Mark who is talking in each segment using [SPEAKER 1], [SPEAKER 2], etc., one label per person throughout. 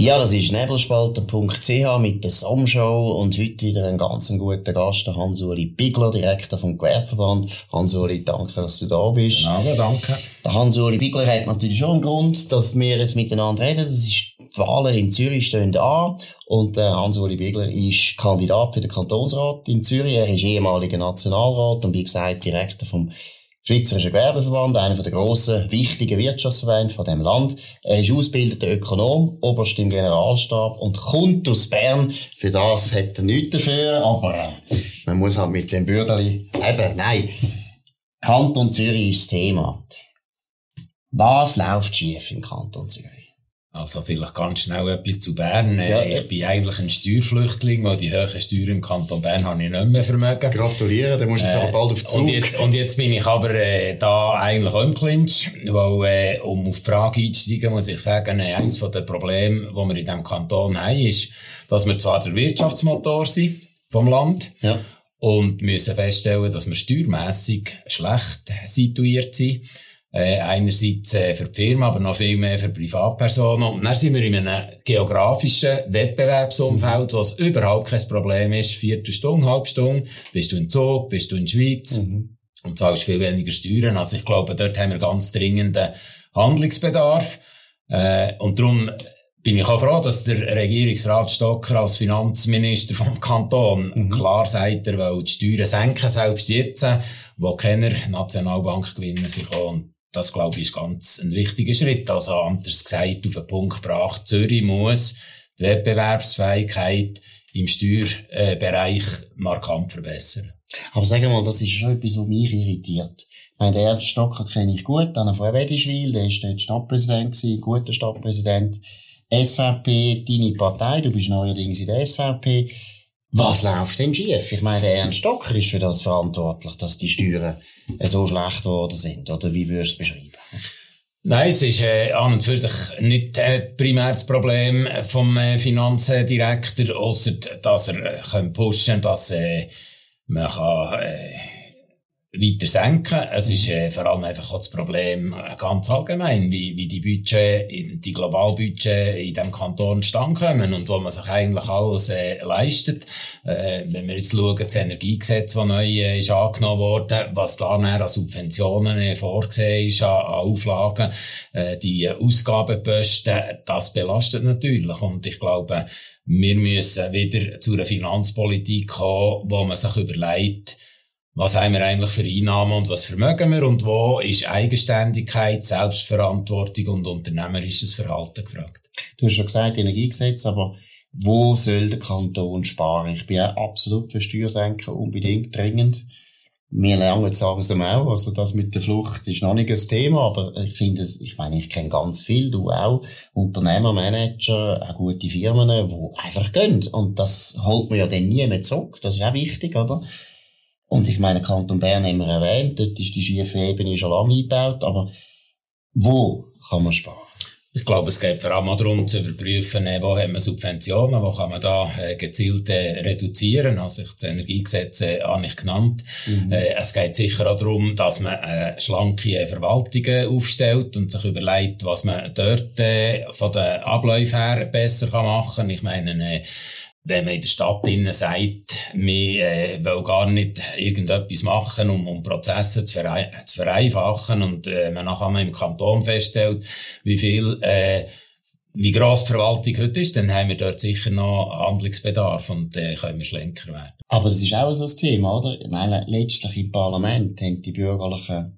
[SPEAKER 1] Ja, das ist nebelspalter.ch mit der Somshow und heute wieder ein ganz guter Gast, der Hans-Uli Bigler, Direktor vom Gewerbeverband. Hans-Uli, danke, dass du da bist.
[SPEAKER 2] Ja, danke.
[SPEAKER 1] Der Hans-Uli Bigler hat natürlich schon einen Grund, dass wir jetzt miteinander reden. Das ist die Wahlen in Zürich stehen an und der Hans-Uli Bigler ist Kandidat für den Kantonsrat in Zürich. Er ist ehemaliger Nationalrat und wie gesagt Direktor vom Schweizerischer Gewerbeverband, einer der grossen, wichtigen Wirtschaftsverbände von dem Land. Er ist ausgebildeter Ökonom, Oberst im Generalstab und kommt aus Bern. Für das hat er nichts dafür, aber äh, man muss halt mit dem Bürgerli leben. Nein, Kanton Zürich ist das Thema. Was läuft schief im Kanton Zürich?
[SPEAKER 2] Also vielleicht ganz schnell etwas zu Bern. Ja, ich bin eigentlich ein Steuerflüchtling, weil die hohen Steuern im Kanton Bern habe ich nicht mehr vermögen.
[SPEAKER 1] Gratulieren, dann musst du jetzt äh, aber bald auf Zug.
[SPEAKER 2] Und jetzt, und jetzt bin ich aber äh, da eigentlich auch im Clinch, weil äh, um auf die Frage einzusteigen, muss ich sagen, äh, eines der Probleme, die wir in diesem Kanton haben, ist, dass wir zwar der Wirtschaftsmotor sind vom Land ja. und müssen feststellen, dass wir steuermässig schlecht situiert sind. Äh, einerseits äh, für die Firma, aber noch viel mehr für Privatpersonen. Und dann sind wir in einem geografischen Wettbewerbsumfeld, wo es überhaupt kein Problem ist. Vierte Stunde, halbe Stunde, bist du in Zug, bist du in der Schweiz mhm. und zahlst viel weniger Steuern. Also ich glaube, dort haben wir ganz dringenden Handlungsbedarf. Äh, und darum bin ich auch froh, dass der Regierungsrat Stocker als Finanzminister vom Kanton mhm. klar sagt, er will die Steuern senken, selbst jetzt, wo keine Nationalbank gewinnen sich auch. Das, glaube ich, ist ganz ein wichtiger Schritt. Also, anders gesagt, auf den Punkt gebracht, Zürich muss die Wettbewerbsfähigkeit im Steuerbereich markant verbessern.
[SPEAKER 1] Aber sag mal, das ist schon etwas, was mich irritiert. Meine, den Ernst Stocker kenne ich gut, dann von Wedischwil, der ist dort Stadtpräsident gewesen, guter Stadtpräsident. SVP, deine Partei, du bist neuerdings in der SVP. Was läuft denn schief? Ich meine, Ernst Stocker ist für das verantwortlich, dass die Steuern so schlecht geworden sind. Oder wie würdest du es beschreiben?
[SPEAKER 2] Nein, es ist äh, an und für sich nicht äh, primär das Problem vom äh, Finanzdirektor, außer dass er äh, kann pushen dass äh, man kann, äh, weiter senken. Es ist äh, vor allem einfach auch das Problem äh, ganz allgemein, wie, wie die Budget, die Globalbudget in diesem Kanton stand kommen und wo man sich eigentlich alles äh, leistet. Äh, wenn wir jetzt schauen, das Energiegesetz, das neu äh, ist angenommen worden, was da näher an Subventionen äh, vorgesehen ist, an, an Auflagen, äh, die Ausgabenposten, das belastet natürlich. Und ich glaube, wir müssen wieder zu einer Finanzpolitik kommen, wo man sich überlegt, was haben wir eigentlich für Einnahmen und was vermögen wir und wo ist Eigenständigkeit, Selbstverantwortung und unternehmerisches Verhalten gefragt.
[SPEAKER 1] Du hast schon gesagt, Energiegesetz, aber wo soll der Kanton sparen? Ich bin ja absolut für Steuersenken, unbedingt dringend. Wir lernen sagen es auch, also das mit der Flucht ist noch nicht das Thema, aber ich finde es, ich meine, ich kenne ganz viel, du auch, Unternehmer, Manager, auch gute Firmen, die einfach gehen. Und das holt man ja dann nie mehr zurück, das ist auch wichtig, oder? Und ich meine, Kanton Bern haben wir erwähnt, dort ist die schiefe Ebene schon lange eingebaut, aber wo kann man sparen?
[SPEAKER 2] Ich glaube, es geht vor allem darum, zu überprüfen, äh, wo haben wir Subventionen, wo kann man da äh, gezielt äh, reduzieren. Also, ich das Energiegesetz habe ich genannt. Mhm. Es geht sicher auch darum, dass man schlanke Verwaltungen aufstellt und sich überlegt, was man dort von den Abläufen her besser kann machen kann. Ich meine, wenn man in der Stadt innen sagt, wir äh, wollen gar nicht irgendetwas machen, um, um Prozesse zu, verei zu vereinfachen und äh, man nachher im Kanton feststellt, wie viel äh, wie gross die Verwaltung heute ist, dann haben wir dort sicher noch Handlungsbedarf und äh, können wir schlenker werden.
[SPEAKER 1] Aber das ist auch so ein Thema, oder? Ich meine, letztlich im Parlament haben die Bürgerlichen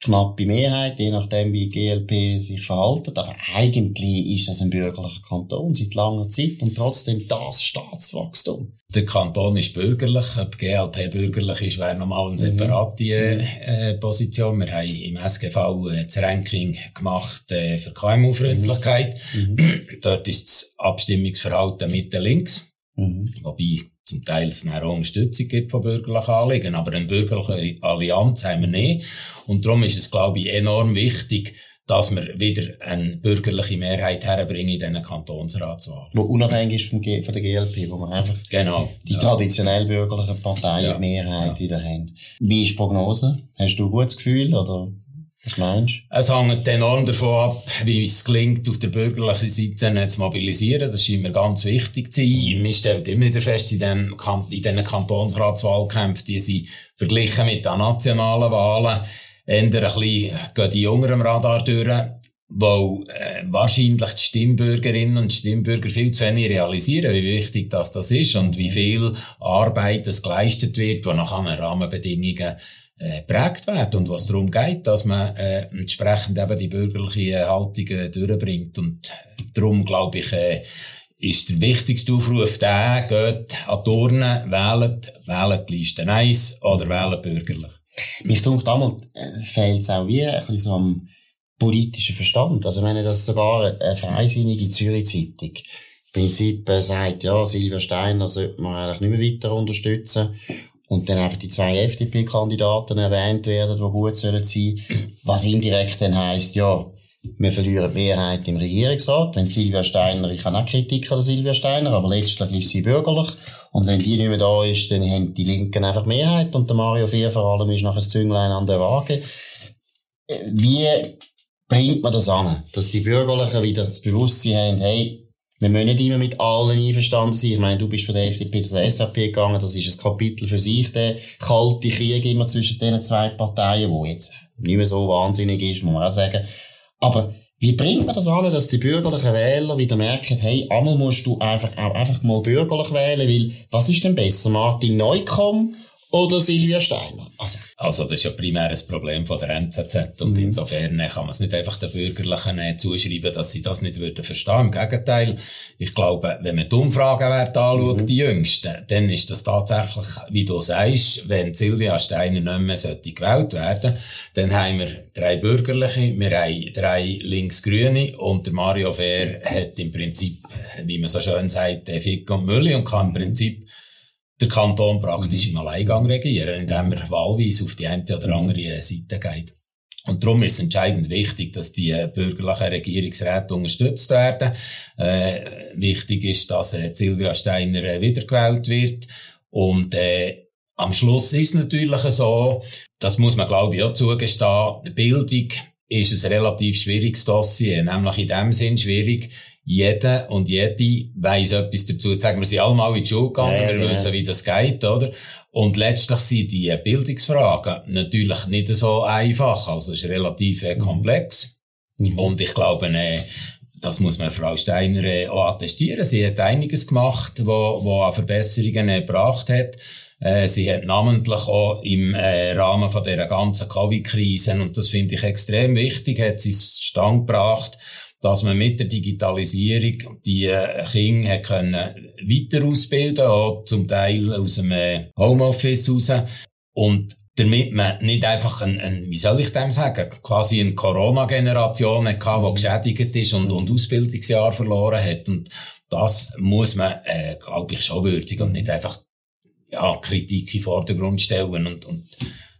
[SPEAKER 1] knappe Mehrheit, je nachdem, wie die GLP sich verhalten. Aber eigentlich ist das ein bürgerlicher Kanton seit langer Zeit und trotzdem das Staatswachstum.
[SPEAKER 2] Der Kanton ist bürgerlich. Ob GLP bürgerlich ist, wäre nochmal eine separate mhm. äh, Position. Wir haben im SGV äh, das Ranking gemacht äh, für KMU-Freundlichkeit. Mhm. Dort ist das Abstimmungsverhalten Mitte links. Mhm. Wobei zum Teil es eine Unterstützung gibt von bürgerlichen Anliegen, aber eine bürgerliche Allianz haben wir nicht. Und darum ist es, glaube ich, enorm wichtig, dass wir wieder eine bürgerliche Mehrheit herbringen in diesen Kantonsratswahlen.
[SPEAKER 1] Wo unabhängig ist von, der GLP, wo wir einfach
[SPEAKER 2] genau,
[SPEAKER 1] die ja. traditionell bürgerlichen Parteien ja. Mehrheit ja. wieder haben. Wie ist die Prognose? Hast du ein gutes Gefühl oder Meinst?
[SPEAKER 2] Es hängt enorm davon ab, wie es gelingt, auf der bürgerlichen Seite zu mobilisieren. Das scheint mir ganz wichtig zu sein. Man stellt immer wieder fest, in, dem, in diesen Kantonsratswahlkämpfen, die sind verglichen mit den nationalen Wahlen, eher ein bisschen, gehen die Jüngeren Radar durch weil äh, wahrscheinlich die Stimmbürgerinnen und Stimmbürger viel zu wenig realisieren, wie wichtig das, das ist und wie viel Arbeit es geleistet wird, die nach anderen Rahmenbedingungen äh, prägt werden und was darum geht, dass man äh, entsprechend eben die bürgerliche Haltung äh, durchbringt und darum glaube ich äh, ist der wichtigste Aufruf der, geht an Urne, wählt, wählt die Liste 1 oder wählt bürgerlich.
[SPEAKER 1] Mich denke, damals äh, fehlt es auch wie ein bisschen so am politischen Verstand. Also, wenn das sogar eine freisinnige Zürich-Zeitung im Prinzip äh, sagt, ja, Silvia Steiner sollte man eigentlich nicht mehr weiter unterstützen und dann einfach die zwei FDP-Kandidaten erwähnt werden, die gut sollen sein, was indirekt dann heisst, ja, wir verlieren die Mehrheit im Regierungsrat. Wenn Silvia Steiner, ich habe auch Kritik an Silvia Steiner, aber letztlich ist sie bürgerlich. Und wenn die nicht mehr da ist, dann haben die Linken einfach Mehrheit und der Mario Fehr vor allem ist nachher das Zünglein an der Waage. Wie bringt man das an, dass die Bürgerlichen wieder das Bewusstsein haben, hey, wir müssen nicht immer mit allen einverstanden sein. Ich meine, du bist von der FDP zur SVP gegangen, das ist ein Kapitel für sich, der kalte Krieg immer zwischen diesen zwei Parteien, wo jetzt nicht mehr so wahnsinnig ist, muss man auch sagen. Aber wie bringt man das an, dass die bürgerlichen Wähler wieder merken, hey, einmal musst du einfach einfach mal bürgerlich wählen, weil was ist denn besser, Martin Neukomm oder Silvia Steiner.
[SPEAKER 2] Also. also das ist ja primär ein Problem von der NZZ und mhm. insofern kann man es nicht einfach den Bürgerlichen äh, zuschreiben, dass sie das nicht würden verstehen. Im Gegenteil, ich glaube, wenn man die Umfragewerte anschaut, mhm. die jüngsten, dann ist das tatsächlich, wie du sagst, wenn Silvia Steiner nicht mehr sollte gewählt werden, dann haben wir drei Bürgerliche, wir haben drei Linksgrüne und der Mario Fehr hat im Prinzip, wie man so schön sagt, Fick und Mülli und kann im Prinzip der Kanton praktisch im Alleingang regieren, indem er wahlweise auf die eine oder andere Seite geht. Und darum ist es entscheidend wichtig, dass die bürgerlichen Regierungsräte unterstützt werden. Äh, wichtig ist, dass äh, Silvia Steiner äh, wiedergewählt wird. Und äh, am Schluss ist es natürlich so, das muss man glaube ich auch zugestehen, Bildung ist ein relativ schwieriges Dossier, nämlich in dem Sinn schwierig, jeder und jede weiss etwas dazu zu sagen. Wir sind alle mal in die Schule gegangen, ja, wir ja. wissen, wie das geht, oder? Und letztlich sind die Bildungsfragen natürlich nicht so einfach, also es ist relativ äh, komplex. Mhm. Und ich glaube, äh, das muss man Frau Steiner äh, auch attestieren. Sie hat einiges gemacht, wo, wo an Verbesserungen äh, gebracht hat. Äh, sie hat namentlich auch im äh, Rahmen von dieser ganzen Covid-Krise, und das finde ich extrem wichtig, hat sie es stand gebracht, dass man mit der Digitalisierung die äh, Kinder hat können weiter ausbilden auch zum Teil aus dem äh, Homeoffice raus. Und damit man nicht einfach ein, ein, wie soll ich dem sagen, quasi eine Corona-Generation hatte, die geschädigt ist und, und Ausbildungsjahr verloren hat. Und das muss man, äh, glaube ich, schon würdigen und nicht einfach ja, Kritik in den Vordergrund stellen und, und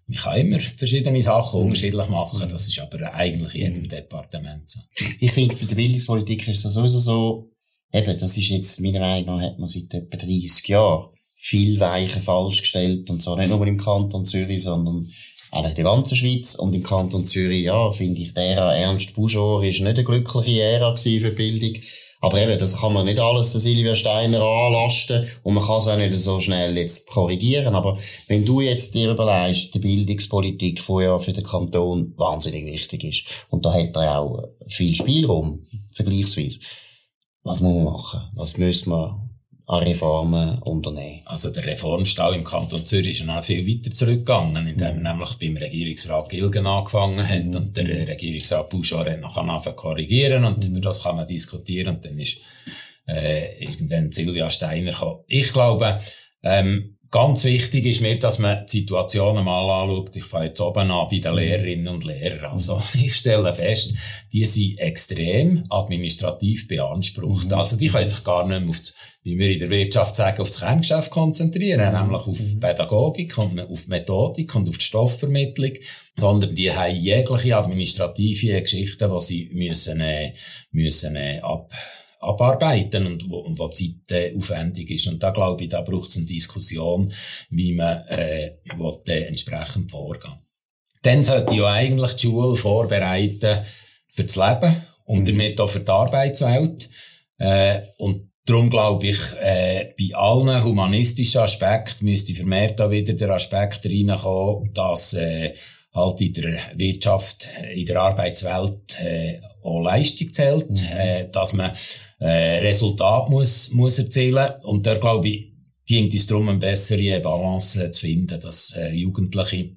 [SPEAKER 2] man kann immer verschiedene Sachen mhm. unterschiedlich machen. Das ist aber eigentlich in jedem Departement so.
[SPEAKER 1] Ich finde, für die Bildungspolitik ist das sowieso so, eben, das ist jetzt, meiner Meinung nach, hat man seit etwa 30 Jahren viel Weichen falsch gestellt und zwar nicht nur im Kanton Zürich, sondern eigentlich in der ganzen Schweiz und im Kanton Zürich, ja, finde ich, der Ära Ernst Buschor ist nicht eine glückliche Ära für Bildung. Aber eben, das kann man nicht alles der Silvia Steiner anlasten und man kann es auch nicht so schnell jetzt korrigieren. Aber wenn du jetzt dir überlegst, die Bildungspolitik, die ja für den Kanton wahnsinnig wichtig ist, und da hat er auch viel Spielraum, vergleichsweise, was muss man machen? Was müsste man an Reformen unternehmen.
[SPEAKER 2] Also der Reformstau im Kanton Zürich ist noch viel weiter zurückgegangen, indem er nämlich beim Regierungsrat Gilgen angefangen hat mhm. und der Regierungsrat Bouchard noch anfangen korrigieren und mhm. über das kann man diskutieren und dann ist äh, irgendwann Silvia Steiner gekommen. Ich glaube, ähm, Ganz wichtig ist mir, dass man die Situation mal anschaut. Ich fange jetzt oben an bei den mhm. Lehrerinnen und Lehrern. Also, ich stelle fest, die sind extrem administrativ beansprucht. Also, die können sich gar nicht mehr auf das wie wir in der Wirtschaft sagen, auf das Kerngeschäft konzentrieren, mhm. nämlich auf mhm. Pädagogik und auf Methodik und auf die Stoffvermittlung, sondern die haben jegliche administrative Geschichten, die sie müssen, äh, müssen äh, ab, abarbeiten und wo, und wo Zeit äh, aufwendig ist. Und da glaube ich, da braucht es eine Diskussion, wie man äh, will, äh, entsprechend vorgehen dann sollte ja eigentlich die Schule vorbereiten für das Leben und mhm. damit auch für die Arbeitswelt. Äh, und darum glaube ich, äh, bei allen humanistischen Aspekten müsste vermehrt da wieder der Aspekt reinkommen, dass äh, halt in der Wirtschaft, in der Arbeitswelt äh, auch Leistung zählt, mhm. äh, dass man äh, Resultat muss, muss erzielen und da glaube ich, ging es darum, eine bessere Balance zu finden, dass äh, Jugendliche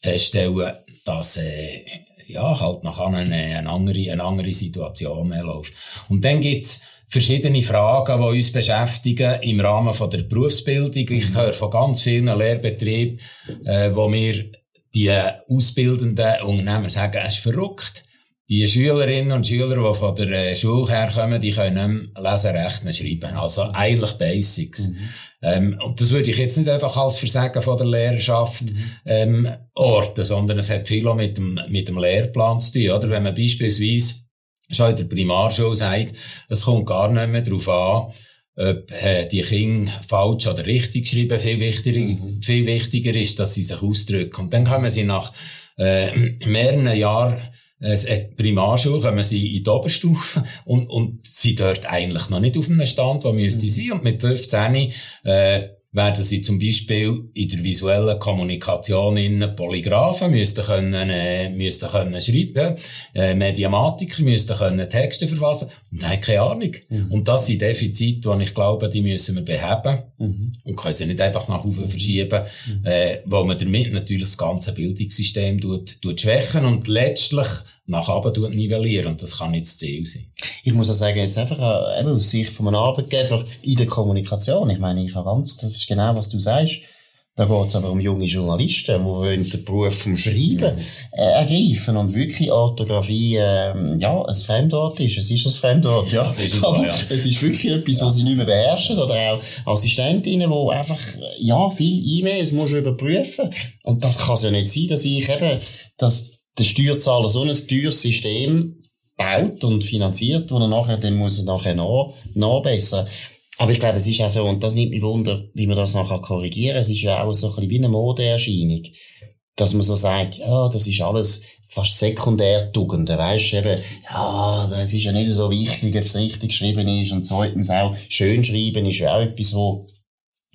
[SPEAKER 2] feststellen, dass äh, ja, halt nachher eine, eine, andere, eine andere Situation läuft. Und dann gibt's verschiedene Fragen, die uns beschäftigen im Rahmen von der Berufsbildung. Ich höre von ganz vielen Lehrbetrieben, äh, wo mir die ausbildenden Unternehmer sagen, es ist verrückt. Die Schülerinnen und Schüler, die von der äh, Schule herkommen, die können lesen, rechnen, schreiben. Also eigentlich Basics. Mhm. Ähm, und das würde ich jetzt nicht einfach als Versagen von der Lehrerschaft mhm. ähm, orten, sondern es hat viel auch mit dem, mit dem Lehrplan zu tun. Oder? Wenn man beispielsweise schon in der Primarschule sagt, es kommt gar nicht mehr darauf an, ob äh, die Kinder falsch oder richtig geschrieben, viel wichtiger, mhm. viel wichtiger ist, dass sie sich ausdrücken. Und dann kommen sie nach äh, mehreren Jahren Primarschule kommen sie in die Oberstufe und, und sie dort eigentlich noch nicht auf einem Stand, wo müsste mhm. sein. Und mit 15 äh, werden sie zum Beispiel in der visuellen Kommunikation in Polygraphen müssten können, äh, müssten können schreiben, äh, Mediamatiker müssten können Texte verfassen und haben keine Ahnung. Mhm. Und das sind Defizite, die ich glaube, die müssen wir beheben mhm. und können sie nicht einfach nach oben verschieben, mhm. äh, weil man damit natürlich das ganze Bildungssystem tut, tut schwächen und letztlich nach oben nivellieren. Und das kann nicht das Ziel sein.
[SPEAKER 1] Ich muss auch sagen, jetzt einfach äh, eben aus Sicht von einem Arbeitgeber in der Kommunikation. Ich meine, ich habe ganz, das ist genau, was du sagst. Da geht es aber um junge Journalisten, die den Beruf vom Schreiben äh, ergreifen und wirklich Orthographie äh, ja, ein Fremdwort ist. Es ist ein Fremdwort, ja. ist es, aber ja. es ist wirklich etwas, ja. was sie nicht mehr beherrschen. Oder auch Assistentinnen, die einfach ja, viel E-Mails muss überprüfen Und das kann es ja nicht sein, dass ich eben dass der Steuerzahler so ein teures System baut und finanziert, wo er nachher, dann muss er nachher nach, nachbessern. Aber ich glaube, es ist auch so, und das nimmt mich wunder, wie man das nachher korrigieren kann. Es ist ja auch so ein bisschen wie eine Modeerscheinung. Dass man so sagt, ja, das ist alles fast sekundär Tugenden, weisst eben, ja, das ist ja nicht so wichtig, ob es richtig geschrieben ist, und zweitens auch, schön schreiben ist ja auch etwas, wo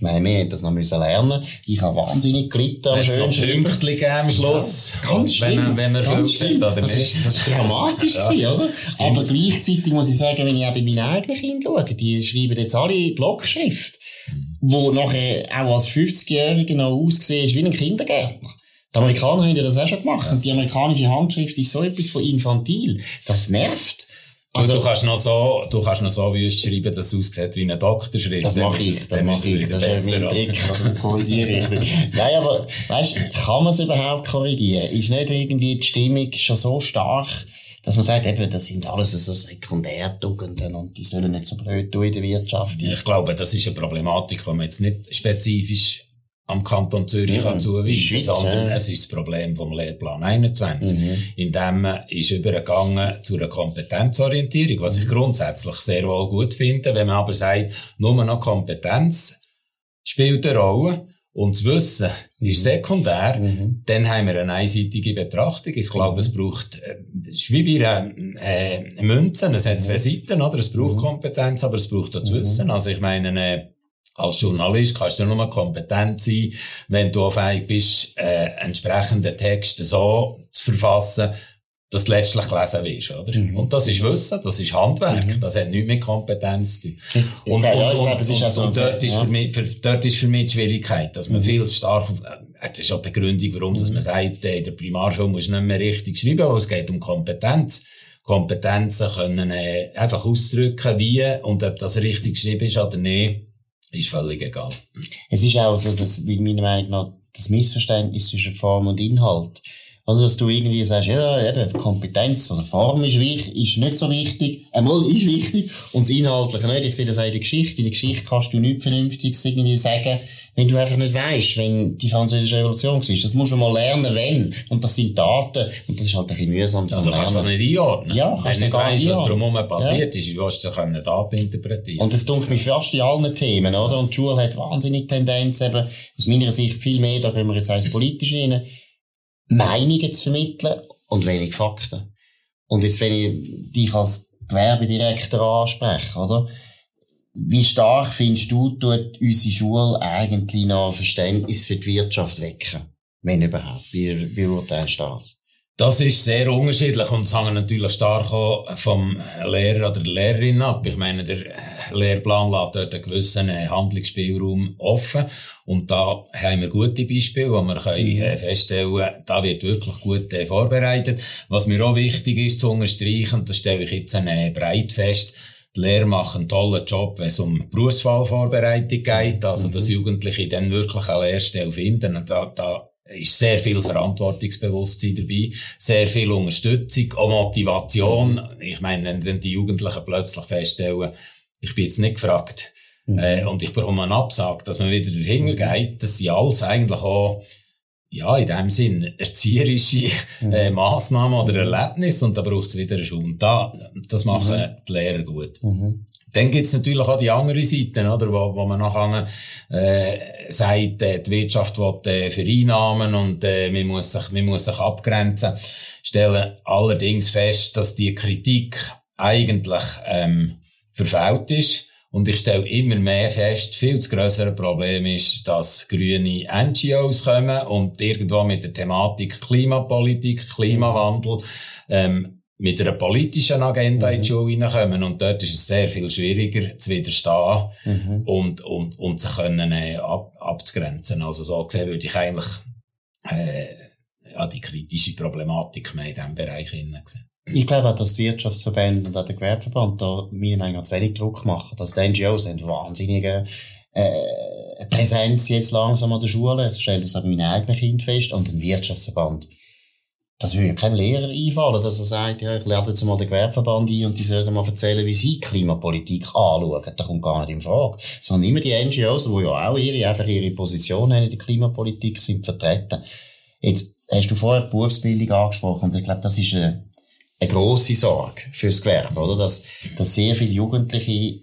[SPEAKER 1] meine, wir haben das noch müssen lernen. Ich habe wahnsinnig gelitten
[SPEAKER 2] am schönen Pünktchen am Schluss.
[SPEAKER 1] Ja, ganz schlimm.
[SPEAKER 2] Wenn, wenn
[SPEAKER 1] ganz schlimm. Oder das, ist, das ist dramatisch ja, gewesen, oder? Aber gleichzeitig muss ich sagen, wenn ich auch bei meinen eigenen Kindern schaue, die schreiben jetzt alle Blockschrift, wo nachher auch als 50-Jähriger noch ausgesehen ist wie ein Kindergärtner. Die Amerikaner haben ja das auch schon gemacht. Ja. Und die amerikanische Handschrift ist so etwas von infantil. Das nervt.
[SPEAKER 2] Also, du kannst noch so, du kannst noch so wüst schreiben, dass es aussieht wie eine Doktorschrift.
[SPEAKER 1] Das mache ich, das mache ich. Das ist mein Trick, das korrigiere ich. Nein, aber, weißt, kann man es überhaupt korrigieren? Ist nicht irgendwie die Stimmung schon so stark, dass man sagt, eben, das sind alles so Sekundärtugenden und die sollen nicht so blöd tun in der Wirtschaft.
[SPEAKER 2] Ich glaube, das ist eine Problematik, die man jetzt nicht spezifisch am Kanton Zürich ja, zuweisen, sondern es ist das Problem vom Lehrplan 21. Mhm. In dem ist übergegangen zu einer Kompetenzorientierung, was ich mhm. grundsätzlich sehr wohl gut finde. Wenn man aber sagt, nur noch Kompetenz spielt eine Rolle und das Wissen mhm. ist sekundär, mhm. dann haben wir eine einseitige Betrachtung. Ich glaube, es braucht, äh, es ist wie bei einer, äh, Münzen, es hat zwei mhm. Seiten, oder? Es braucht mhm. Kompetenz, aber es braucht auch das Wissen. Also ich meine, als Journalist kannst du nur kompetent sein, wenn du fähig bist, äh, entsprechende Texte so zu verfassen, dass du letztlich gelesen wirst, oder? Mhm. Und das ist Wissen, das ist Handwerk, mhm. das hat nichts mit Kompetenz zu tun. Und, ja, und, und, und, so und dort, ist für mich, für, dort ist für mich die Schwierigkeit, dass man mhm. viel stark auf, äh, das ist auch die Begründung, warum mhm. dass man sagt, äh, in der Primarschule muss nicht mehr richtig schreiben, weil es geht um Kompetenz. Kompetenzen können äh, einfach ausdrücken, wie und ob das richtig geschrieben ist oder nicht ist völlig egal.
[SPEAKER 1] Es ist auch so, dass, meiner Meinung nach, das Missverständnis zwischen Form und Inhalt. Also, dass du irgendwie sagst, ja, eben, Kompetenz oder Form ist wichtig, ist nicht so wichtig. Einmal ist wichtig. Und das Inhaltliche nicht. Ich sehe das auch in der Geschichte. In der Geschichte kannst du nichts Vernünftiges irgendwie sagen, wenn du einfach nicht weißt, wenn die französische Revolution war. Das musst du mal lernen, wenn. Und das sind Daten. Und das ist halt ein bisschen mühsam
[SPEAKER 2] zu lernen. Du kannst das nicht einordnen.
[SPEAKER 1] Ja,
[SPEAKER 2] wenn du nicht weißt, was drumherum passiert ja. ist, wie willst du dann Daten interpretieren?
[SPEAKER 1] Und das tut mich fast in allen Themen, oder? Und die Schule hat wahnsinnig Tendenz eben, aus meiner Sicht viel mehr, da gehen wir jetzt als politisch rein, Meinungen zu vermitteln und wenig Fakten. Und jetzt, wenn ich dich als Gewerbedirektor anspreche, oder? Wie stark findest du, tut unsere Schule eigentlich noch Verständnis für die Wirtschaft wecken? Wenn überhaupt. Wie beurteilst du das?
[SPEAKER 2] Das ist sehr unterschiedlich und es hängt natürlich stark vom Lehrer oder der Lehrerin ab. Ich meine, der Lehrplan lässt dort einen gewissen äh, Handlungsspielraum offen und da haben wir gute Beispiele, wo wir können mhm. äh, feststellen da wird wirklich gut äh, vorbereitet. Was mir auch wichtig ist zu unterstreichen, das stelle ich jetzt eine breit fest, die Lehrer machen einen tollen Job, wenn es um Berufswahlvorbereitung geht, also dass mhm. Jugendliche dann wirklich eine Lehrstelle finden. Da, da ist sehr viel Verantwortungsbewusstsein dabei, sehr viel Unterstützung, auch Motivation. Ich meine, wenn die Jugendlichen plötzlich feststellen, ich bin jetzt nicht gefragt mhm. äh, und ich bekomme einen Absag, dass man wieder dahinter mhm. geht, dass sie alles eigentlich auch ja, in dem Sinn erzieherische mhm. äh, Massnahmen oder Erlebnisse und da braucht es wieder eine Schule. Und da, das machen mhm. die Lehrer gut. Mhm. Dann gibt's natürlich auch die andere Seite, oder, wo, wo man nachher äh, sagt, äh, die Wirtschaft will äh, vereinnahmen und äh, man, muss sich, man muss sich abgrenzen. Stellen allerdings fest, dass die Kritik eigentlich ähm, verfehlt ist. Und ich stelle immer mehr fest, viel zu grössere Problem ist, dass grüne NGOs kommen und irgendwo mit der Thematik Klimapolitik, Klimawandel ähm, mit einer politischen Agenda mhm. in die mhm. Schule hineinkommen. Und dort ist es sehr viel schwieriger zu widerstehen mhm. und, und, und sich können, äh, ab, abzugrenzen. Also so gesehen würde ich eigentlich äh, ja, die kritische Problematik mehr in diesem Bereich sehen.
[SPEAKER 1] Ich glaube auch, dass die Wirtschaftsverbände und auch der Gewerbeverband da meiner Meinung nach zu wenig Druck machen. Dass die NGOs haben wahnsinnige äh, Präsenz jetzt langsam an der Schule. Ich stelle das an meinem eigenen Kind fest. Und ein Wirtschaftsverband das würde keinem Lehrer einfallen, dass er sagt, ja, ich lerne jetzt mal den Gewerbeverband ein und die sollen mal erzählen, wie sie Klimapolitik anschauen. Das kommt gar nicht in Frage. Sondern immer die NGOs, die ja auch ihre, einfach ihre Position in der Klimapolitik, sind vertreten. Jetzt hast du vorher die Berufsbildung angesprochen und ich glaube, das ist eine, eine grosse Sorge fürs Gewerbe, oder? Dass, dass sehr viele Jugendliche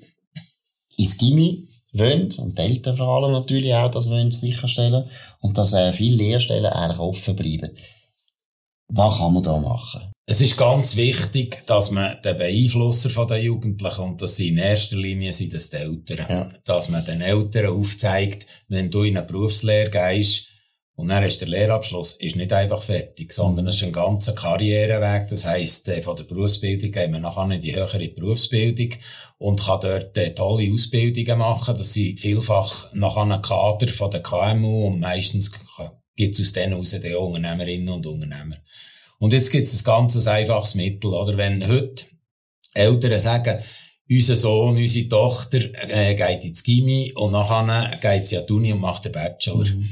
[SPEAKER 1] ins Gimmi wollen und die Eltern vor allem natürlich auch das wollen sicherstellen und dass äh, viele Lehrstellen eigentlich offen bleiben. Was kann man da machen?
[SPEAKER 2] Es ist ganz wichtig, dass man den Beeinflusser von den Jugendlichen, und das sind in erster Linie sind das die Eltern, ja. dass man den Eltern aufzeigt, wenn du in eine Berufslehre gehst, und dann ist der Lehrabschluss ist nicht einfach fertig, sondern es ist ein ganzer Karriereweg. Das heisst, äh, von der Berufsbildung geht man nachher in die höhere Berufsbildung und kann dort äh, tolle Ausbildungen machen. Das sind vielfach nachher Kader von der KMU und meistens gibt es aus denen heraus die Unternehmerinnen und Unternehmer. Und jetzt gibt es ein ganz einfaches Mittel, oder? Wenn heute Eltern sagen, unser Sohn, unsere Tochter äh, geht ins Gimmi und nachher geht sie an die Uni und macht den Bachelor. Mhm.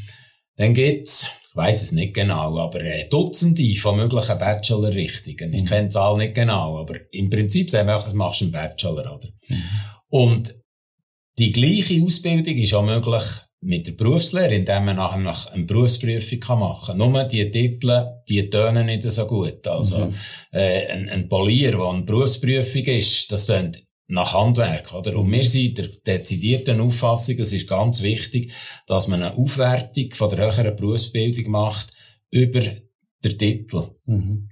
[SPEAKER 2] Dann gibt's, ich weiss es nicht genau, aber äh, Dutzende von möglichen Bachelor-Richtungen. Ich mhm. kenne die Zahl nicht genau, aber im Prinzip sagen wir, du machst einen Bachelor, oder? Mhm. Und die gleiche Ausbildung ist auch möglich mit der Berufslehre, indem man nachher noch eine Berufsprüfung machen kann. Nur die Titel, die tönen nicht so gut. Also, mhm. äh, ein, ein Polier, der eine Berufsprüfung ist, das tönt nach Handwerk, oder? Und wir sind der dezidierten Auffassung, es ist ganz wichtig, dass man eine Aufwertung von der höheren Berufsbildung macht über den Titel. Mhm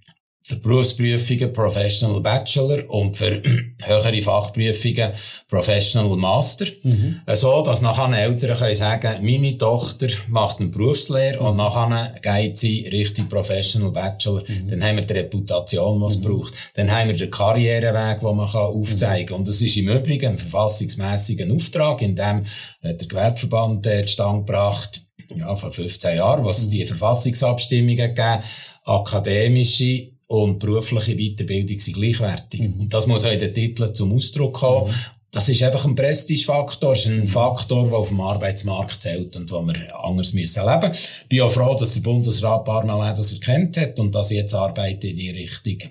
[SPEAKER 2] für Berufsprüfungen Professional Bachelor und für höhere Fachprüfungen Professional Master. Mhm. So, dass nachher Eltern können sagen, meine Tochter macht eine Berufslehre mhm. und nachher geht sie Richtung Professional Bachelor. Mhm. Dann haben wir die Reputation, die es mhm. braucht. Dann haben wir den Karriereweg, den man aufzeigen kann. Und das ist im Übrigen ein verfassungsmäßiger Auftrag, in dem der Gewerbeverband äh, zustande gebracht, ja, vor 15 Jahren, was mhm. die Verfassungsabstimmungen gegeben, akademische und berufliche Weiterbildung sind gleichwertig. Mhm. Und das muss auch in den Titeln zum Ausdruck kommen. Mhm. Das ist einfach ein Prestigefaktor, ist ein Faktor, der auf dem Arbeitsmarkt zählt und wo wir anders müssen leben. Ich bin auch froh, dass der Bundesrat ein paar Mal das erkannt hat und dass jetzt Arbeit in die Richtung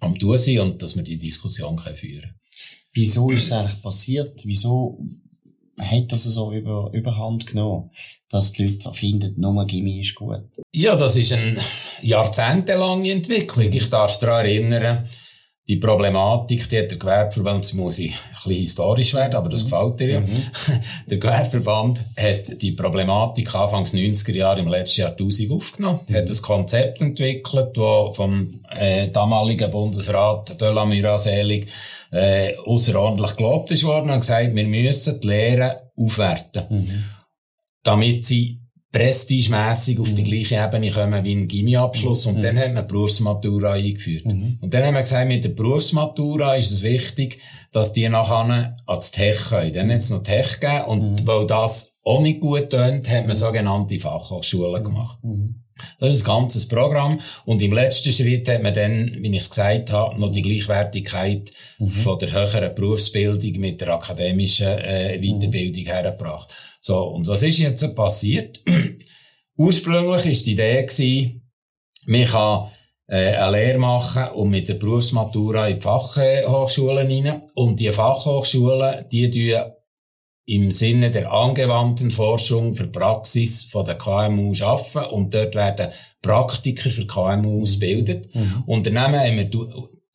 [SPEAKER 2] am tun sind und dass wir die Diskussion können führen können.
[SPEAKER 1] Wieso ist es eigentlich passiert? Wieso hat das so über, überhand genommen, dass die Leute finden, nur Gimmi ist gut?
[SPEAKER 2] Ja, das ist eine jahrzehntelange Entwicklung. Ich darf daran erinnern, die Problematik, die hat der Gewerbeverband, jetzt muss ich ein bisschen historisch werden, aber das mhm. gefällt dir ja. Mhm. Der Gewerbeverband hat die Problematik Anfangs 90er Jahre im letzten Jahrtausend aufgenommen, mhm. hat ein Konzept entwickelt, das vom äh, damaligen Bundesrat Delamira Selig äh, außerordentlich gelobt ist worden und gesagt, wir müssen die Lehre aufwerten, mhm. damit sie prestigemässig auf die mhm. gleiche Ebene kommen wie ein Gimmi-Abschluss. Und mhm. dann hat man Berufsmatura eingeführt. Mhm. Und dann haben wir gesagt, mit der Berufsmatura ist es wichtig, dass die nachher ans Tech können. Dann hat es noch Tech gegeben. Und weil das auch nicht gut tönt, hat man sogenannte Fachhochschulen gemacht. Das ist ein ganzes Programm. Und im letzten Schritt hat man dann, wie ich es gesagt habe, noch die Gleichwertigkeit mhm. von der höheren Berufsbildung mit der akademischen äh, Weiterbildung hergebracht. So, und was ist jetzt passiert? Ursprünglich war die Idee, gewesen, man kann äh, eine Lehre machen und mit der Berufsmatura in die Fachhochschulen rein. Und die Fachhochschulen, die tun im Sinne der angewandten Forschung für Praxis von der KMU schaffen und dort werden Praktiker für KMU ausgebildet. Mhm. Unternehmen haben wir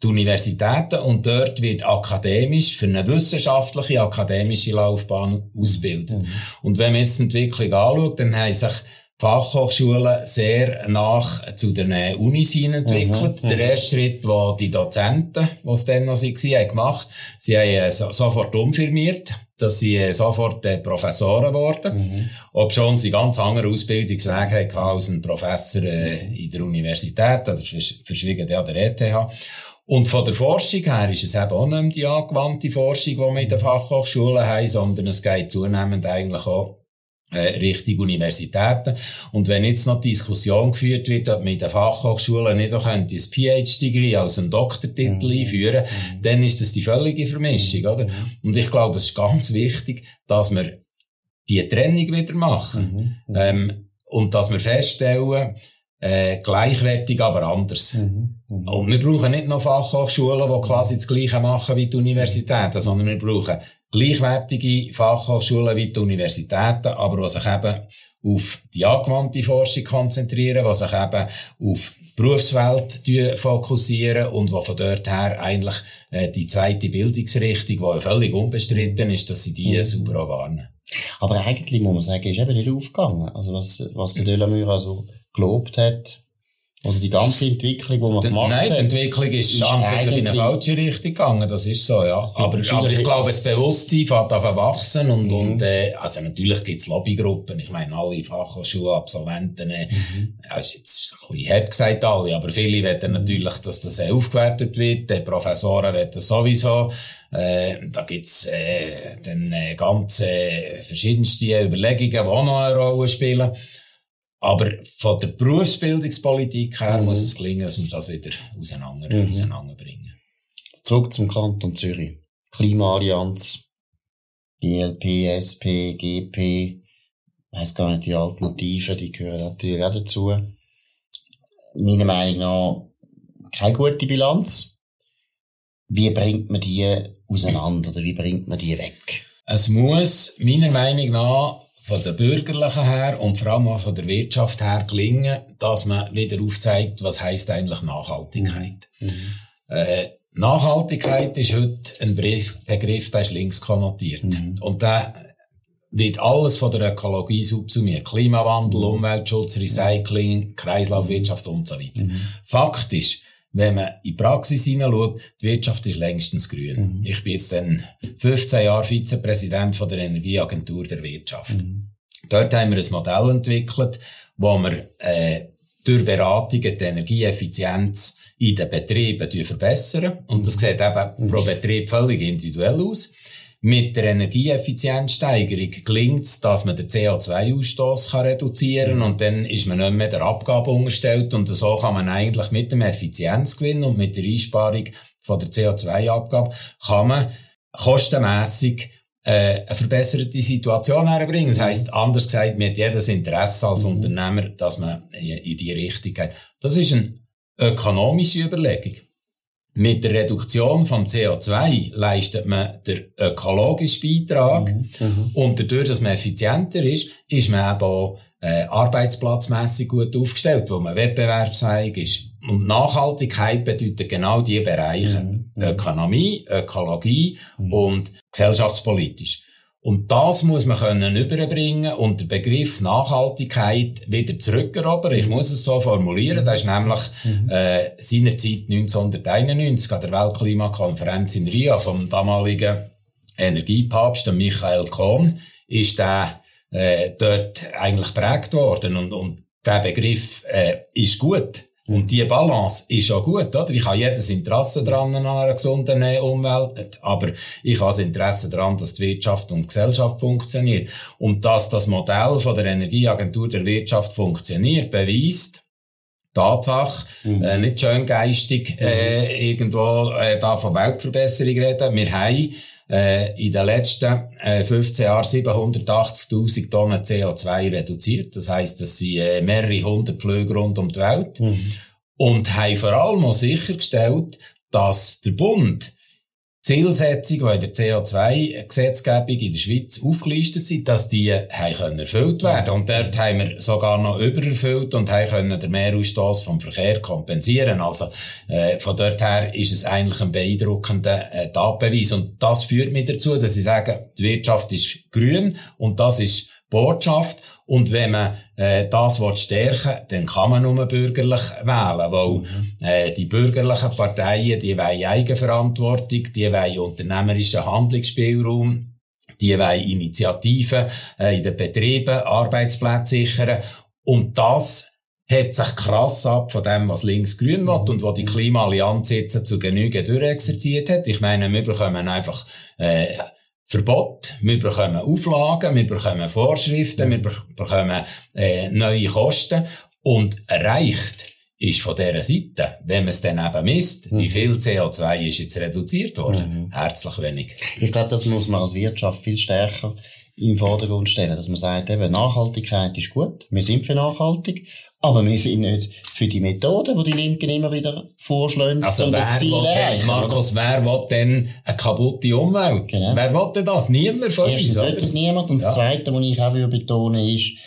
[SPEAKER 2] die Universitäten und dort wird akademisch für eine wissenschaftliche akademische Laufbahn ausbilden. Mhm. Und wenn man jetzt die Entwicklung anschaut, dann haben sich Fachhochschulen sehr nach zu den Unis hin entwickelt. Mhm. Der erste Schritt, wo die Dozenten, die es dann noch waren, haben gemacht. Sie haben äh, so, sofort umfirmiert, dass sie äh, sofort äh, Professoren wurden. Mhm. Ob schon sie ganz andere Ausbildungswege hatten als ein Professor äh, in der Universität oder verschwiegen ja der ETH. Und von der Forschung her ist es eben auch nicht mehr die angewandte Forschung, die wir in den Fachhochschulen haben, sondern es geht zunehmend eigentlich auch äh, Richtung Universitäten. Und wenn jetzt noch die Diskussion geführt wird, ob man in den Fachhochschulen nicht auch ein PhD-Degree als einen Doktortitel mhm. einführen mhm. dann ist das die völlige Vermischung, mhm. oder? Und ich glaube, es ist ganz wichtig, dass wir die Trennung wieder machen. Mhm. mhm. Ähm, und dass wir feststellen, äh, gleichwertig, aber anders. Mhm, mh. Und wir brauchen nicht noch Fachhochschulen, die quasi das Gleiche machen wie die Universitäten, sondern wir brauchen gleichwertige Fachhochschulen wie die Universitäten, aber die sich eben auf die angewandte Forschung konzentrieren, die sich eben auf die Berufswelt fokussieren und die von dort her eigentlich äh, die zweite Bildungsrichtung, die völlig unbestritten ist, dass sie die mhm. auch warnen.
[SPEAKER 1] Aber eigentlich muss man sagen, ist eben nicht aufgegangen. Also was, was der Delamure so gelobt hat. Also die ganze Entwicklung, die man
[SPEAKER 2] die,
[SPEAKER 1] gemacht
[SPEAKER 2] nein,
[SPEAKER 1] hat.
[SPEAKER 2] Nein, die Entwicklung ist, ist eigentlich in eine falsche Richtung gegangen, das ist so, ja. Aber, aber ich glaube, das Bewusstsein fährt auf wachsen und, mhm. und äh, also natürlich gibt es Lobbygruppen, ich meine, alle Fachhochschulabsolventen, äh, mhm. ist jetzt ein bisschen hart gesagt alle, aber viele wollen mhm. natürlich, dass das äh, aufgewertet wird, die Professoren wollen das sowieso, äh, da gibt's äh, dann äh, ganz äh, verschiedenste Überlegungen, die auch noch eine Rolle spielen. Aber von der Berufsbildungspolitik her mhm. muss es gelingen, dass wir das wieder auseinander, mhm. auseinanderbringen.
[SPEAKER 1] Zurück zum Kanton Zürich. Klimaallianz, GLP, SP, GP, ich weiss gar nicht, die Alternativen, die gehören natürlich auch dazu. Meiner Meinung nach keine gute Bilanz. Wie bringt man die auseinander oder wie bringt man die weg?
[SPEAKER 2] Es muss meiner Meinung nach von der bürgerlichen her und vor allem auch von der Wirtschaft her gelingen, dass man wieder aufzeigt, was heißt eigentlich Nachhaltigkeit. Mhm. Äh, Nachhaltigkeit ist heute ein Begriff, der ist links konnotiert. Mhm. Und der wird alles von der Ökologie subsumiert. Klimawandel, mhm. Umweltschutz, Recycling, Kreislaufwirtschaft und so weiter. Mhm. Fakt ist, wenn man in die Praxis hineinschaut, die Wirtschaft ist längstens grün. Mhm. Ich bin jetzt dann 15 Jahre Vizepräsident von der Energieagentur der Wirtschaft. Mhm. Dort haben wir ein Modell entwickelt, wo wir äh, durch Beratungen die Energieeffizienz in den Betrieben verbessern. Und das sieht eben pro Betrieb völlig individuell aus. Mit der Energieeffizienzsteigerung gelingt es, dass man den CO2-Ausstoß reduzieren kann und dann ist man nicht mehr der Abgabe unterstellt und so kann man eigentlich mit dem Effizienzgewinn und mit der Einsparung von der CO2-Abgabe kann man kostenmässig äh, eine verbesserte Situation herbringen. Das heisst, anders gesagt, man hat jedes Interesse als mhm. Unternehmer, dass man in die Richtung geht. Das ist eine ökonomische Überlegung. Mit der Reduktion vom CO2 leistet man den ökologischen Beitrag. Mhm. Und dadurch, dass man effizienter ist, ist man eben auch äh, arbeitsplatzmässig gut aufgestellt, wo man wettbewerbsfähig ist. und Nachhaltigkeit bedeutet genau die Bereiche. Mhm. mhm. Ökonomie, Ökologie mhm. und gesellschaftspolitisch. Und das muss man können überbringen und der Begriff Nachhaltigkeit wieder zurückerobern. Ich muss es so formulieren. Das ist nämlich mhm. äh, seinerzeit 1991 an der Weltklimakonferenz in Rio vom damaligen Energiepapst Michael Kohn ist der äh, dort eigentlich prägt worden und, und der Begriff äh, ist gut. Und die Balance ist auch gut, oder? Ich habe jedes Interesse daran an einer gesunden Umwelt, aber ich habe das Interesse daran, dass die Wirtschaft und die Gesellschaft funktioniert. Und dass das Modell von der Energieagentur der Wirtschaft funktioniert, beweist, Tatsache, mhm. äh, nicht schön geistig, äh, irgendwo äh, da von Weltverbesserung reden. Wir haben äh, in den letzten äh, 15 Jahren 780.000 Tonnen CO2 reduziert. Das heisst, das sind äh, mehrere hundert Flüge rund um die Welt. Mhm. Und haben vor allem auch sichergestellt, dass der Bund Zielsetzungen, die in der CO2-Gesetzgebung in der Schweiz aufgelistet sind, dass die haben erfüllt werden Und dort haben wir sogar noch übererfüllt und können den Mehrausstoß vom Verkehr kompensieren. Also, äh, von dort her ist es eigentlich ein beeindruckender äh, Tatbeweis. Und das führt mich dazu, dass ich sage, die Wirtschaft ist grün und das ist Botschaft. Und wenn man äh, das will stärken dann kann man nur bürgerlich wählen, weil mhm. äh, die bürgerlichen Parteien, die wollen Eigenverantwortung, die wollen unternehmerischen Handlungsspielraum, die wollen Initiativen äh, in den Betrieben, Arbeitsplätze sichern. Und das hebt sich krass ab von dem, was links-grün will und wo die Klimaallianz jetzt zu Genüge durchexerziert hat. Ich meine, wir bekommen einfach äh, Verbot, wir bekommen Auflagen, wir bekommen Vorschriften, wir bekommen äh, neue Kosten und erreicht ist von dieser Seite, wenn man es dann eben misst, mhm. wie viel CO2 ist jetzt reduziert worden? Mhm. Herzlich wenig.
[SPEAKER 1] Ich glaube, das muss man als Wirtschaft viel stärker im Vordergrund stellen, dass man sagt, eben, Nachhaltigkeit ist gut, wir sind für nachhaltig, aber wir sind nicht für die Methoden, die die Linken immer wieder vorschlagen,
[SPEAKER 2] also um das Ziel erreichen. Markus, wer will denn eine kaputte Umwelt? Genau. Wer will denn das? Niemand
[SPEAKER 1] von Erstens uns, will das niemand und ja. das Zweite, was ich auch betonen ist,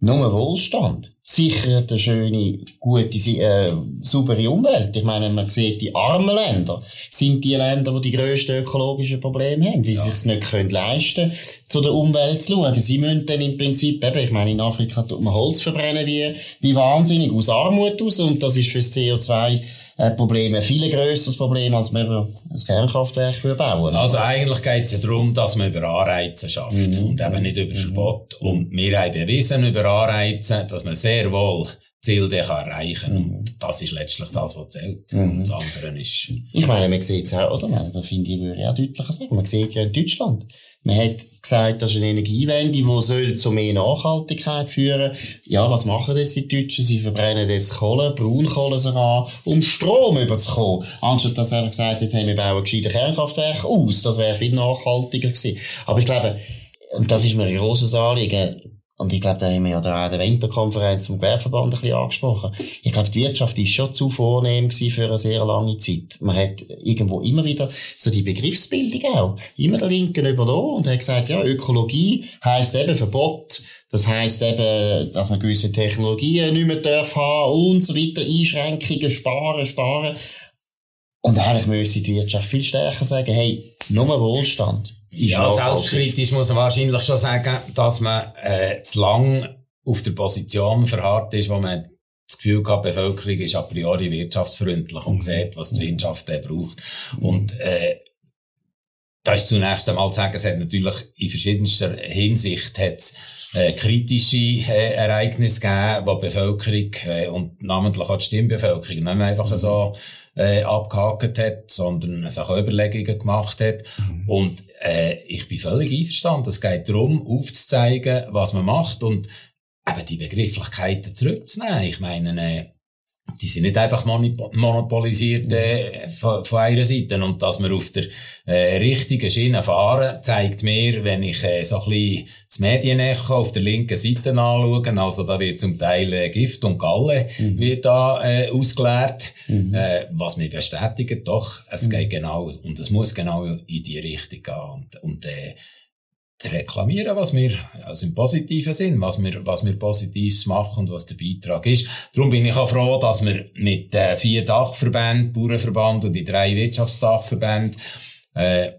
[SPEAKER 1] nur Wohlstand sichert eine schöne, gute, äh, saubere Umwelt. Ich meine, man sieht, die armen Länder sind die Länder, die die grössten ökologischen Probleme haben, weil ja. sie es nicht können leisten zu der Umwelt zu schauen. Sie müssen dann im Prinzip, eben, ich meine, in Afrika tut man Holz verbrennen wie, wie wahnsinnig, aus Armut aus, und das ist fürs CO2 ein Problem, ein viel grösseres Problem, als man ein Kernkraftwerk bauen
[SPEAKER 2] Also eigentlich geht es ja darum, dass man über Anreize schafft mhm. und eben nicht über mhm. Verbot. Und wir haben bewiesen über Anreize, dass man sehr wohl Ziel erreichen kann. Mhm. Und das ist letztlich das, was zählt. Mhm. Und das andere ist...
[SPEAKER 1] Ich meine, man sieht es auch, oder? Da finde ich, würde ich auch deutlicher sagen. Man sieht ja in Deutschland, man hat gesagt, das ist eine Energiewende, die soll zu mehr Nachhaltigkeit führen. Ja, was machen das die Deutschen? Sie verbrennen jetzt Kohle, Braunkohle sogar, um Strom überzukommen. Anstatt dass einfach gesagt hätten, wir bauen gescheite Kernkraftwerke aus. Das wäre viel nachhaltiger gewesen. Aber ich glaube, und das ist mir ein grosses Anliegen, und ich glaube, da haben wir ja auch der Winterkonferenz vom Gewerbeverband ein bisschen angesprochen. Ich glaube, die Wirtschaft ist schon zu vornehm gewesen für eine sehr lange Zeit. Man hat irgendwo immer wieder so die Begriffsbildung auch. Immer der Linken überlassen und hat gesagt, ja, Ökologie heisst eben Verbot. Das heisst eben, dass man gewisse Technologien nicht mehr darf haben und so weiter. Einschränkungen, sparen, sparen. Und eigentlich müsste die Wirtschaft viel stärker sagen, hey, nur Wohlstand.
[SPEAKER 2] Ja, selbstkritisch muss man wahrscheinlich schon sagen, dass man äh, zu lang auf der Position verharrt ist, wo man das Gefühl hat, die Bevölkerung ist a priori wirtschaftsfreundlich und mhm. sieht, was die Wirtschaft äh, braucht. Mhm. Und äh, da ist zunächst einmal zu sagen, es hat natürlich in verschiedenster Hinsicht hat's, äh, kritische äh, Ereignisse gegeben, wo die Bevölkerung äh, und namentlich auch die Stimmbevölkerung nicht einfach so äh, abgehakt hat, sondern sich auch Überlegungen gemacht hat. Mhm. Und äh, ich bin völlig einverstanden. Es geht darum, aufzuzeigen, was man macht und eben die Begrifflichkeiten zurückzunehmen. Ich meine, äh, die sind nicht einfach monopolisiert äh, von, von einer Seite. Und dass wir auf der äh, richtigen Schiene fahren, zeigt mir, wenn ich äh, so ein bisschen das Medienecho auf der linken Seite anschaue, also da wird zum Teil äh, Gift und Galle mhm. wird da äh, ausgeleert, mhm. äh, was mir bestätigt, doch, es mhm. geht genau, und es muss genau in die Richtung gehen. Und, und äh, zu reklamieren, was wir, also im positiven Sinn, was wir, was wir Positives machen und was der Beitrag ist. Darum bin ich auch froh, dass wir mit äh, vier Dachverbänden, Bauernverband und die drei Wirtschaftsdachverbänden, äh,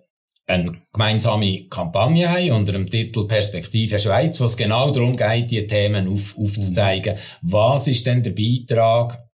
[SPEAKER 2] eine gemeinsame Kampagne haben unter dem Titel Perspektive Schweiz, was genau darum geht, die Themen auf, aufzuzeigen. Was ist denn der Beitrag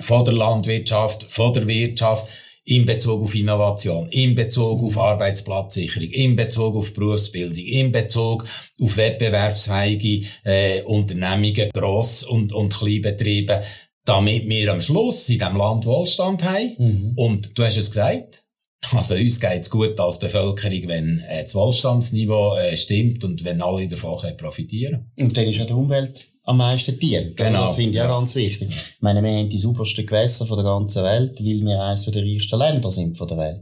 [SPEAKER 2] von der Landwirtschaft, von der Wirtschaft, in Bezug auf Innovation, in Bezug auf Arbeitsplatzsicherung, in Bezug auf Berufsbildung, in Bezug auf wettbewerbsfähige äh, Unternehmungen, Gross- und, und Kleinbetriebe, damit wir am Schluss in diesem Land Wohlstand haben. Mhm. Und du hast es gesagt, also uns geht's gut als Bevölkerung, wenn äh, das Wohlstandsniveau äh, stimmt und wenn alle davon profitieren
[SPEAKER 1] Und dann ist ja die Umwelt am meisten dient. Genau. Das finde ich auch ganz wichtig. Ich meine, wir haben die saubersten Gewässer von der ganzen Welt, weil wir eines der reichsten Länder sind von der Welt.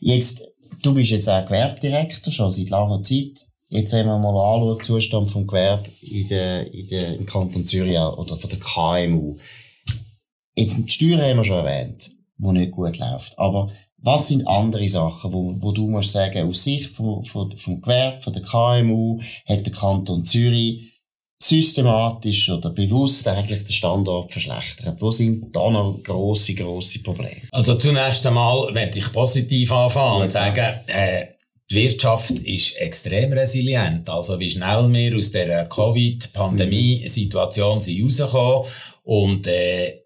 [SPEAKER 1] Jetzt, du bist jetzt auch Gewerbedirektor, schon seit langer Zeit. Jetzt, wenn man mal anschaut, den Zustand vom Gewerbe in der, in der, im Kanton Zürich oder von der KMU. Jetzt, die Steuern haben wir schon erwähnt, die nicht gut läuft. Aber was sind andere Sachen, wo, wo du musst sagen, aus Sicht vom, vom, vom Gewerbe, von der KMU, hat der Kanton Zürich systematisch oder bewusst eigentlich den Standort verschlechtert? Wo sind da noch grosse, grosse Probleme?
[SPEAKER 2] Also zunächst einmal möchte ich positiv anfangen ja, und sagen, äh, die Wirtschaft ist extrem resilient. Also wie schnell wir aus der Covid-Pandemie-Situation sind rausgekommen und äh,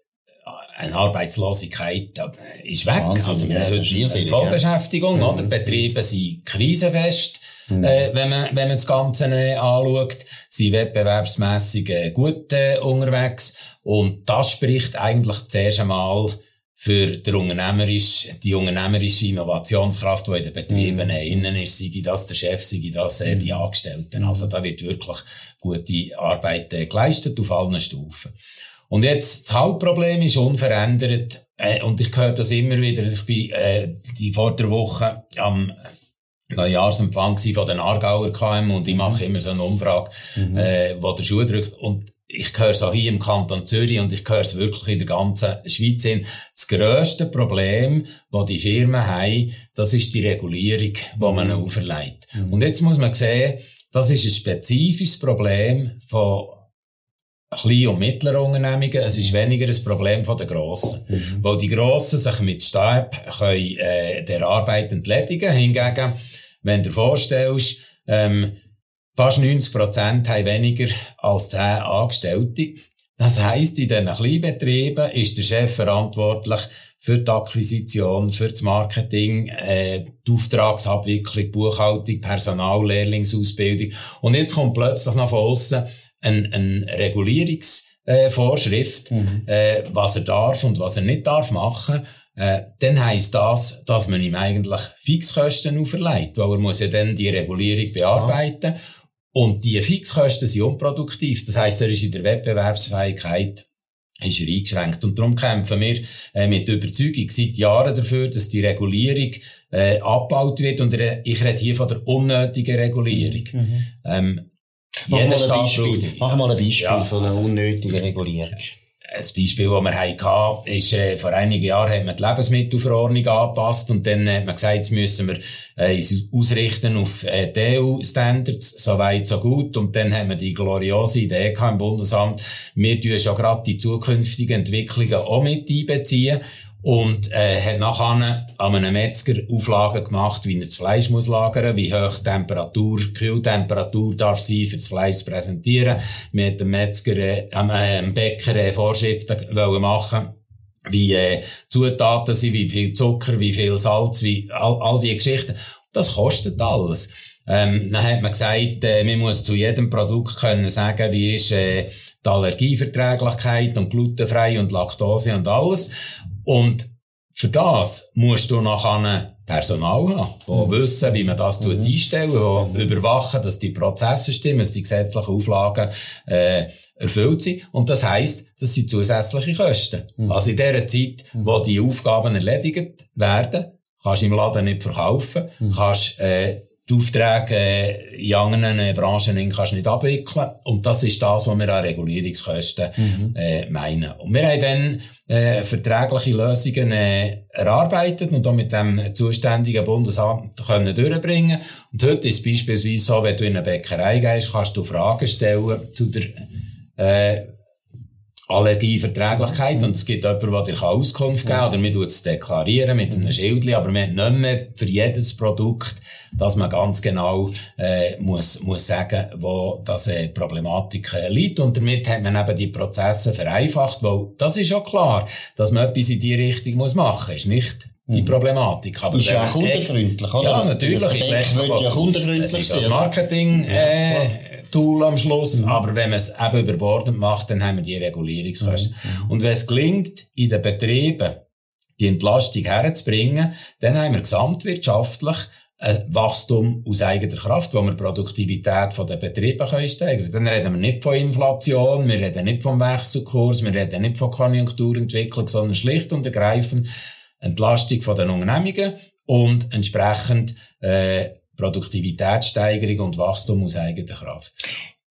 [SPEAKER 2] eine Arbeitslosigkeit äh, ist weg. Wahnsinn, also wir haben heute Vollbeschäftigung, ja. oder? Betriebe sind krisenfest. Mhm. Äh, wenn man, wenn man das Ganze äh, anschaut, sind wettbewerbsmässig äh, gut äh, unterwegs. Und das spricht eigentlich zuerst einmal für die unternehmerische, die unternehmerische Innovationskraft, die in den Betrieben mm. innen ist, sei das der Chef, sei das äh, die Angestellten. Also da wird wirklich gute Arbeit äh, geleistet auf allen Stufen. Und jetzt, das Hauptproblem ist unverändert, äh, und ich höre das immer wieder, ich bin äh, die vor der Woche am Neujahrsempfang von den Aargauer KM und ich mache immer so eine Umfrage, mhm. äh, wo der Schuh drückt. Und ich höre es auch hier im Kanton Zürich und ich höre es wirklich in der ganzen Schweiz hin. Das grösste Problem, das die Firmen haben, das ist die Regulierung, die man mhm. auferlegt. Mhm. Und jetzt muss man sehen, das ist ein spezifisches Problem von kleinen und mittleren Unternehmungen. Es ist weniger ein Problem von den Grossen. Mhm. Weil die Grossen sich mit Stab können, äh, der Arbeit entledigen. Hingegen, wenn du dir vorstellst, ähm, fast 90 Prozent haben weniger als 10 Angestellte. Das heisst, in diesen Kleinbetrieben ist der Chef verantwortlich für die Akquisition, für das Marketing, äh, die Auftragsabwicklung, Buchhaltung, Personal, Lehrlingsausbildung. Und jetzt kommt plötzlich von außen eine, eine Regulierungsvorschrift, mhm. äh, was er darf und was er nicht darf machen, äh, dann heisst das, dass man ihm eigentlich Fixkosten auferlegt, weil er muss ja dann die Regulierung bearbeiten ja. und die Fixkosten sind unproduktiv. Das heisst, er ist in der Wettbewerbsfähigkeit ist er eingeschränkt. Und darum kämpfen wir äh, mit Überzeugung seit Jahren dafür, dass die Regulierung äh, abgebaut wird. Und ich rede hier von der unnötigen Regulierung. Mhm. Ähm,
[SPEAKER 1] Machen wir ein Beispiel, machen wir ein Beispiel ja, von einer also, unnötigen Regulierung.
[SPEAKER 2] Ein Beispiel, das wir hatten, ist, äh, vor einigen Jahren hat man die Lebensmittelverordnung angepasst und dann hat man gesagt, jetzt müssen wir äh, uns ausrichten auf äh, EU-Standards, so weit, so gut. Und dann haben wir die gloriose Idee im Bundesamt, wir tun schon gerade die zukünftigen Entwicklungen auch mit einbeziehen und äh, hat nachher an einem Metzger Auflagen gemacht, wie er das Fleisch muss lagern, wie hoch Temperatur, Kühltemperatur darf sein, für das Fleisch zu präsentieren. Wir hat dem Metzger, äh, am Bäcker äh, Vorschriften wollen machen wie äh, Zutaten sind, wie viel Zucker, wie viel Salz, wie all, all diese Geschichten. Das kostet alles. Ähm, dann hat man gesagt, äh, man muss zu jedem Produkt können sagen, wie ist äh, die Allergieverträglichkeit und glutenfrei und Laktose und alles. Und für das musst du nachher Personal haben, die mhm. wissen, wie man das mhm. einstellen, die mhm. überwachen, dass die Prozesse stimmen, dass die gesetzlichen Auflagen äh, erfüllt sind. Und das heisst, das sind zusätzliche Kosten. Mhm. Also in der Zeit, mhm. wo die Aufgaben erledigt werden, kannst du im Laden nicht verkaufen, mhm. kannst äh, die Aufträge äh, in anderen äh, Branchen kannst du nicht abwickeln. Und das ist das, was wir an Regulierungskosten mhm. äh, meinen. Und wir haben dann äh, verträgliche Lösungen äh, erarbeitet und dann mit dem zuständigen Bundesamt können durchbringen. Und heute ist es beispielsweise so, wenn du in eine Bäckerei gehst, kannst du Fragen stellen zu der äh, Allergieverträglichkeit und es gibt jemanden, der dir Auskunft geben kann, oder man tut es deklarieren mit einem Schildchen, aber man hat nicht mehr für jedes Produkt, dass man ganz genau äh, muss, muss sagen, wo das äh, Problematik äh, liegt und damit hat man eben die Prozesse vereinfacht, weil das ist ja klar, dass man etwas in die Richtung muss machen, ist nicht die mhm. Problematik.
[SPEAKER 1] Aber ist ja kundenfreundlich, oder?
[SPEAKER 2] Ja, natürlich.
[SPEAKER 1] Ich denke, ja kundenfreundlich
[SPEAKER 2] sein. Marketing, äh, Tool am Schluss, mhm. aber wenn man es eben überbordend macht, dann haben wir die Regulierungskosten. Mhm. Und wenn es gelingt, in den Betrieben die Entlastung herzubringen, dann haben wir gesamtwirtschaftlich ein Wachstum aus eigener Kraft, wo wir die Produktivität der Betriebe können steigern Dann reden wir nicht von Inflation, wir reden nicht vom Wechselkurs, wir reden nicht von Konjunkturentwicklung, sondern schlicht und ergreifend Entlastung der Unternehmungen und entsprechend äh, Produktivitätssteigerung und Wachstum aus eigener Kraft.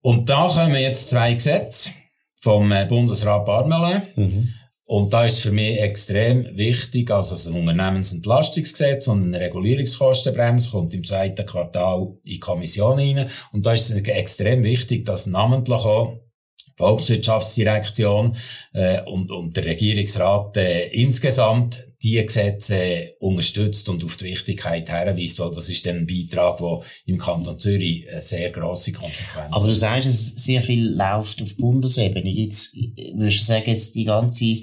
[SPEAKER 2] Und da kommen jetzt zwei Gesetze vom äh, Bundesrat Barmelin. Mhm. Und da ist für mich extrem wichtig, also ein Unternehmensentlastungsgesetz und eine Regulierungskostenbremse kommt im zweiten Quartal in die Kommission rein. Und da ist es extrem wichtig, dass namentlich auch die Volkswirtschaftsdirektion äh, und, und der Regierungsrat äh, insgesamt die Gesetze unterstützt und auf die Wichtigkeit herweist, weil das ist dann ein Beitrag, der im Kanton Zürich eine sehr grosse Konsequenz hat.
[SPEAKER 1] Aber du sagst, dass sehr viel läuft auf Bundesebene. Jetzt, würdest du sagen, jetzt die ganze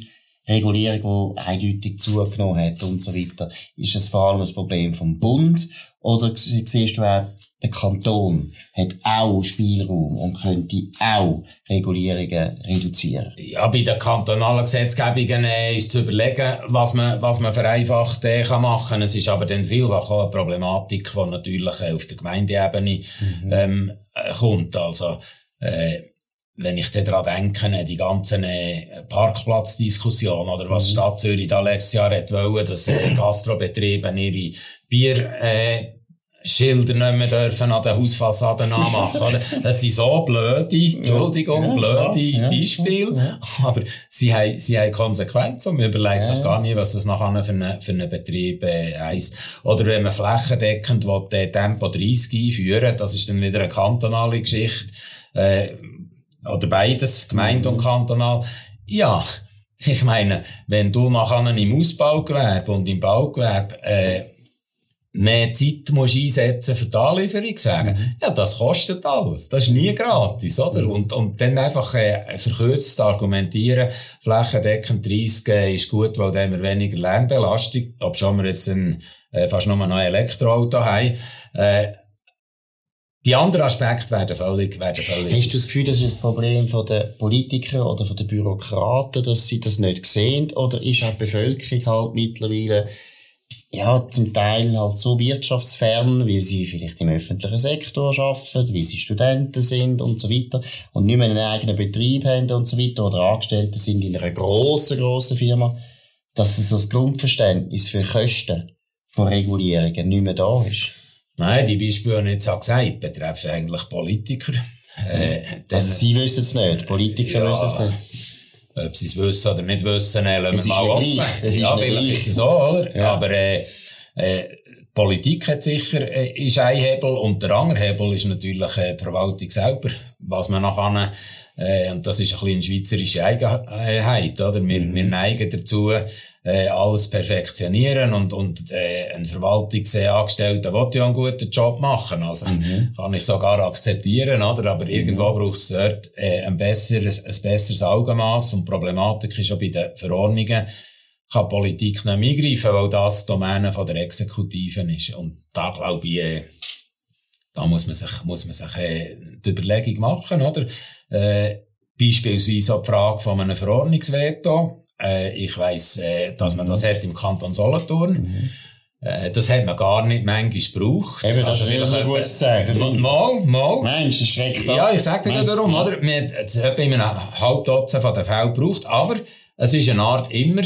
[SPEAKER 1] Regulierung, die eindeutig zugenommen hat und so weiter, ist das vor allem das Problem vom Bund oder siehst du auch, der Kanton hat auch Spielraum und könnte auch Regulierungen reduzieren?
[SPEAKER 2] Ja, bei den kantonalen Gesetzgebungen äh, ist zu überlegen, was man, was man vereinfacht äh, kann machen. Es ist aber dann vielfach auch eine Problematik, die natürlich äh, auf der Gemeindeebene mhm. ähm, äh, kommt. Also, wenn ich daran denke, die ganzen äh, Parkplatzdiskussion oder was mhm. Stadt Zürich da letztes Jahr hat wollen, dass Gastrobetriebe ihre Bier Schilder nicht mehr dürfen an den Hausfassaden anmachen. das sind so blöde, Entschuldigung, ja, blöde ja, Beispiele. Ja. Aber sie haben, sie haben Konsequenzen und man überlegt sich gar nicht, was das nachher für einen, für einen Betrieb äh, heisst. Oder wenn man flächendeckend will, den Tempo 30 einführen das ist dann wieder eine kantonale Geschichte. Äh, oder beides, Gemeinde mhm. und kantonal. Ja, ich meine, wenn du nachher im Ausbaugewerbe und im Baugewerbe äh, mehr Zeit musst einsetzen für die Anlieferung, sagen, mhm. ja, das kostet alles. Das ist nie gratis, oder? Mhm. Und, und dann einfach äh, verkürzt argumentieren, flächendeckend 30 äh, ist gut, weil dann haben wir weniger Lärmbelastung, ob schon wir jetzt ein, äh, fast nur noch ein Elektroauto haben. Äh, die anderen Aspekte werden völlig, werden völlig.
[SPEAKER 1] Hast du das Gefühl, das ist das Problem von den Politikern oder von den Bürokraten, dass sie das nicht sehen? Oder ist auch die Bevölkerung halt mittlerweile, ja, zum Teil halt so wirtschaftsfern, wie sie vielleicht im öffentlichen Sektor arbeiten, wie sie Studenten sind und so weiter und nicht mehr einen eigenen Betrieb haben und so weiter oder Angestellte sind in einer grossen, grossen Firma, dass so das Grundverständnis für Kosten von Regulierungen nicht mehr da ist.
[SPEAKER 2] Nein, die Beispiele, die ich jetzt gesagt betreffen eigentlich Politiker.
[SPEAKER 1] Äh, also Sie wissen es nicht, Politiker ja, wissen es nicht.
[SPEAKER 2] Ob sie es wissen oder nicht wissen, äh, lassen wir mal offen. Ja, vielleicht ist es so, oder? Ja. Aber äh, äh, Politik hat sicher äh, ist ein Hebel und der andere Hebel ist natürlich äh, die Verwaltung selber. Was man nachher, äh, und das ist ein bisschen eine schweizerische Eigenheit, oder? Wir, mhm. wir neigen dazu, äh, alles perfektionieren und, und äh, ein Verwaltungsangestellter will ja einen guten Job machen. Also mhm. kann ich sogar akzeptieren, oder? Aber mhm. irgendwo braucht es dort äh, ein, besseres, ein besseres Augenmaß und die Problematik ist auch bei den Verordnungen, kann Politik nicht eingreifen, weil das Domäne von der Exekutive ist. Und da glaube ich, äh, da muss man sich, muss man sich äh, die Überlegung machen, oder? Äh, beispielsweise auch die Frage von einem Verordnungsveto. Äh, ich weiss, äh, dass man das hat im Kanton Solothurn. Mhm. Äh, das hat man gar nicht manchmal gebraucht.
[SPEAKER 1] Eben, das also, ist gut zu sagen.
[SPEAKER 2] Mal, mal.
[SPEAKER 1] Mensch, das schreckt ab.
[SPEAKER 2] Ja, ich sage dir darum, oder? Wir, es hat bei einem halben Dutzend von den Fällen gebraucht, aber es ist eine Art immer,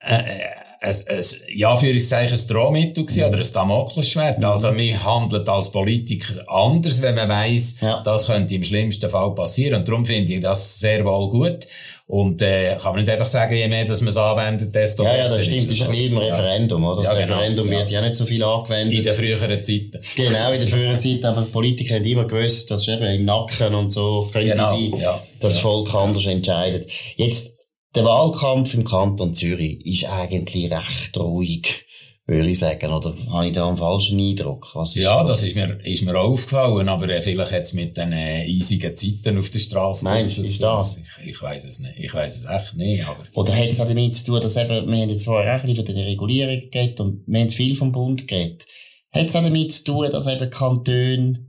[SPEAKER 2] äh, ein, ein, ja, für ich ein Drohmittel gewesen, oder ein Damoklesschwert. Mhm. Also, man handelt als Politiker anders, wenn man weiss, ja. das könnte im schlimmsten Fall passieren. Und darum finde ich das sehr wohl gut. Und äh, kann man nicht einfach sagen, je mehr dass man es anwendet, desto
[SPEAKER 1] ja,
[SPEAKER 2] besser.
[SPEAKER 1] Ja, das stimmt. Das ist ein bisschen im Referendum, oder? Das ja, genau. Referendum wird ja nicht so viel angewendet.
[SPEAKER 2] In den früheren Zeiten.
[SPEAKER 1] Genau, in den früheren Zeiten. Aber die Politiker haben immer gewusst, dass eben im Nacken und so könnte genau. sein, ja. dass das Volk anders entscheidet. Jetzt, der Wahlkampf im Kanton Zürich ist eigentlich recht ruhig würde ich sagen. Oder habe ich da einen falschen Eindruck?
[SPEAKER 2] Ja, das ist mir, ist mir auch aufgefallen, aber äh, vielleicht jetzt mit den äh, eisigen Zeiten auf der Straße.
[SPEAKER 1] Meinst du, ist das?
[SPEAKER 2] Ich, ich weiß es nicht. Ich weiß es echt nicht. Aber
[SPEAKER 1] Oder hat es auch damit zu tun, dass eben, wir haben jetzt vorher auch ein bisschen von der Regulierung geredet und wir haben viel vom Bund geredet. Hat es auch damit zu tun, dass eben Kantone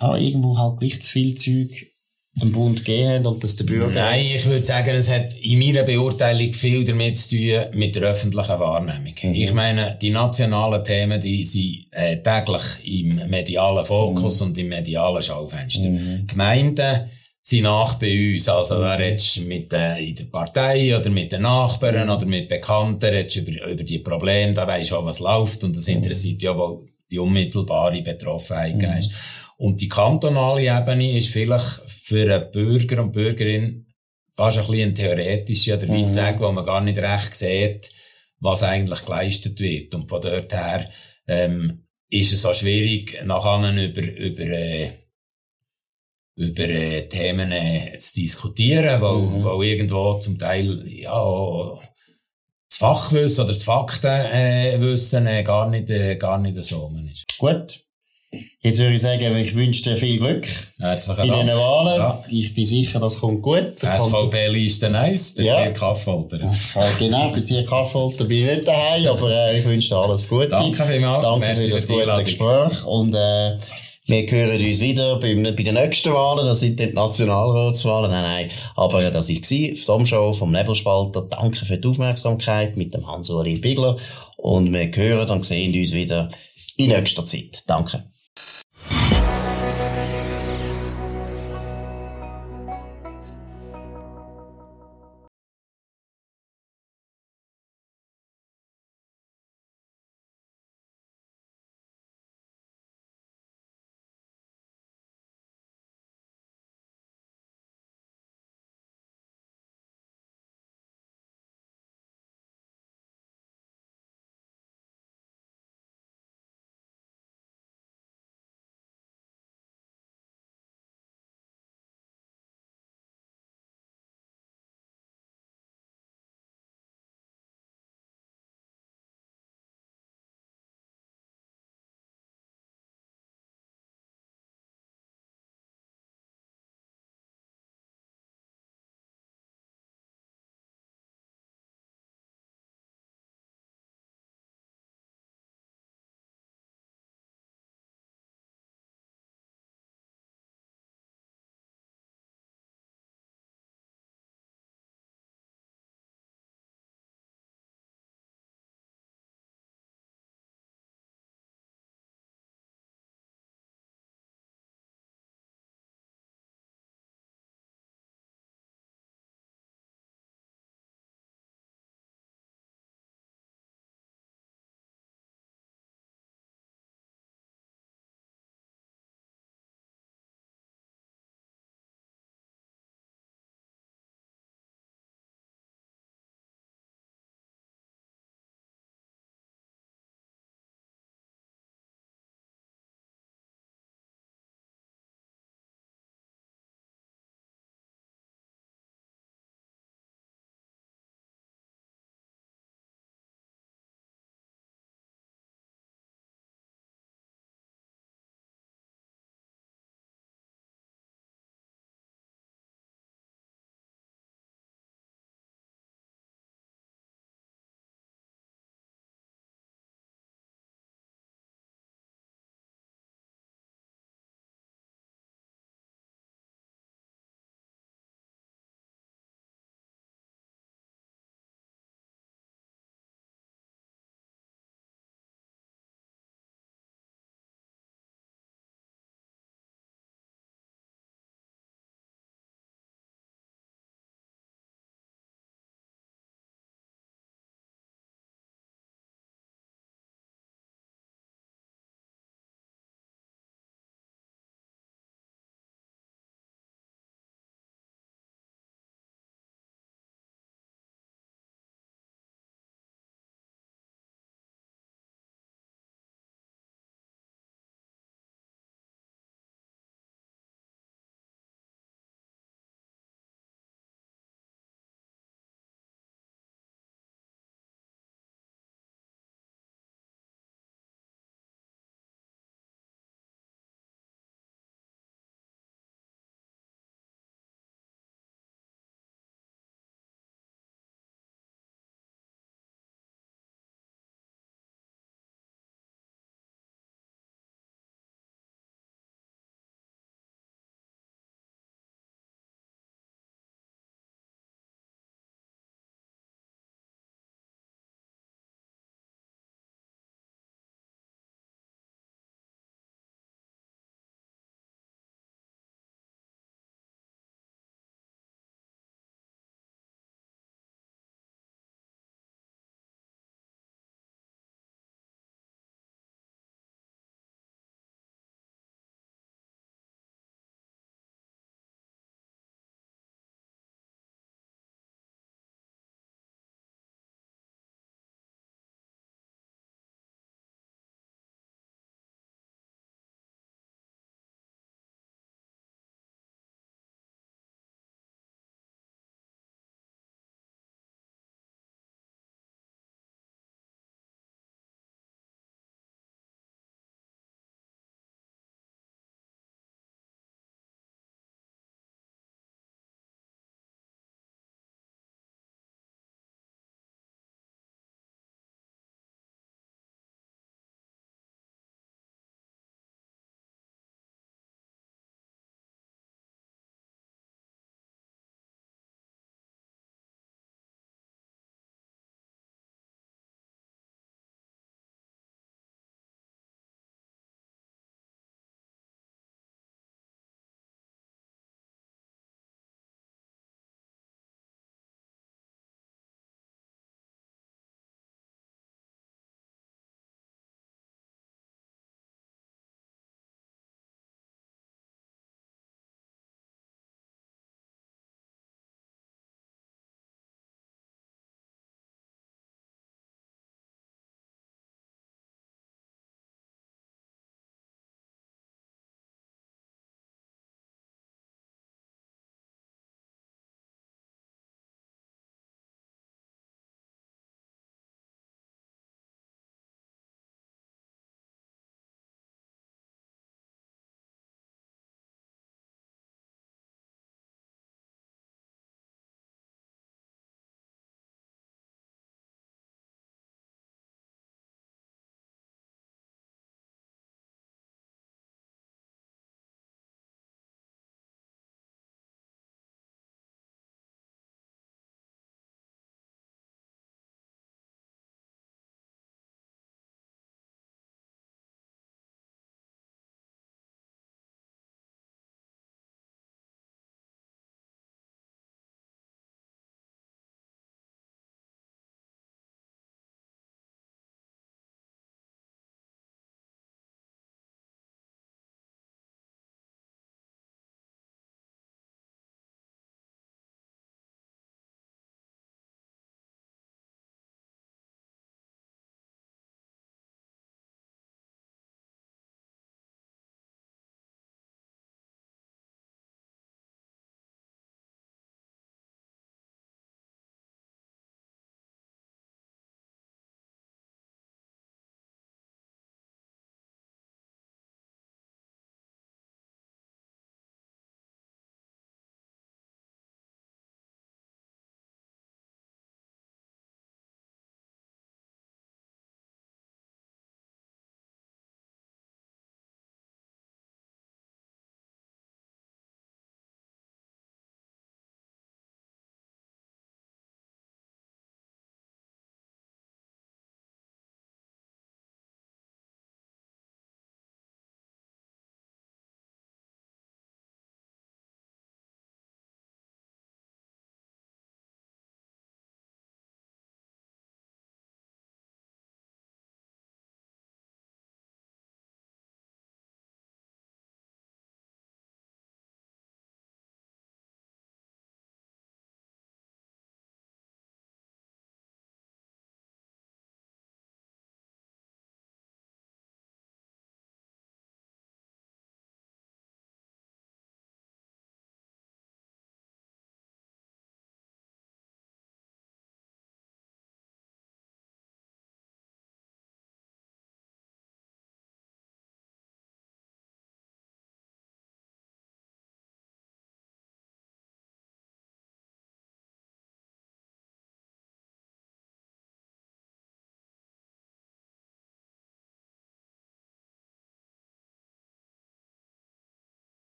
[SPEAKER 1] ja, irgendwo halt gleich zu viel Zeug dem Bund gegeben und dass der Bürger...
[SPEAKER 2] Nein, ich würde sagen, es hat in meiner Beurteilung viel damit zu tun mit der öffentlichen Wahrnehmung. Mhm. Ich meine, die nationalen Themen, die sind äh, täglich im medialen Fokus mhm. und im medialen Schaufenster. Mhm. Gemeinden sind nach bei uns. Also, da redest du mit, äh, in der Partei oder mit den Nachbarn mhm. oder mit Bekannten, redest über, über die Probleme, da weisst du auch, was läuft und das interessiert ja, wo die unmittelbare Betroffenheit mhm. Und die kantonale Ebene ist vielleicht für einen Bürger und Bürgerin fast ein bisschen theoretisch oder mhm. weg, wo man gar nicht recht sieht, was eigentlich geleistet wird. Und von dort her ähm, ist es auch schwierig, nachher über, über, äh, über äh, Themen äh, zu diskutieren, weil, mhm. weil irgendwo zum Teil ja, das Fachwissen oder das Faktenwissen äh, gar, nicht, äh, gar nicht so ist.
[SPEAKER 1] Gut. Jetzt würde ich sagen, ich wünsche dir viel Glück
[SPEAKER 2] Herzlichen
[SPEAKER 1] in diesen Wahlen. Ja. Ich bin sicher, das kommt gut.
[SPEAKER 2] SVP-Liste 1, Bezirk ja. Kaffolter.
[SPEAKER 1] genau, Bezirk Kaffolter bin ich nicht daheim, aber äh, ich wünsche dir alles Gute.
[SPEAKER 2] Danke vielmals.
[SPEAKER 1] Danke Merci für das gute Gespräch. Und äh, wir hören uns wieder bei, bei den nächsten Wahlen. Das sind die Nationalratswahlen. Nein, nein. Aber äh, das war die Sommershow vom Nebelspalter. Danke für die Aufmerksamkeit mit dem Hans-Uli Bigler. Und wir hören und sehen uns wieder in nächster Zeit. Danke.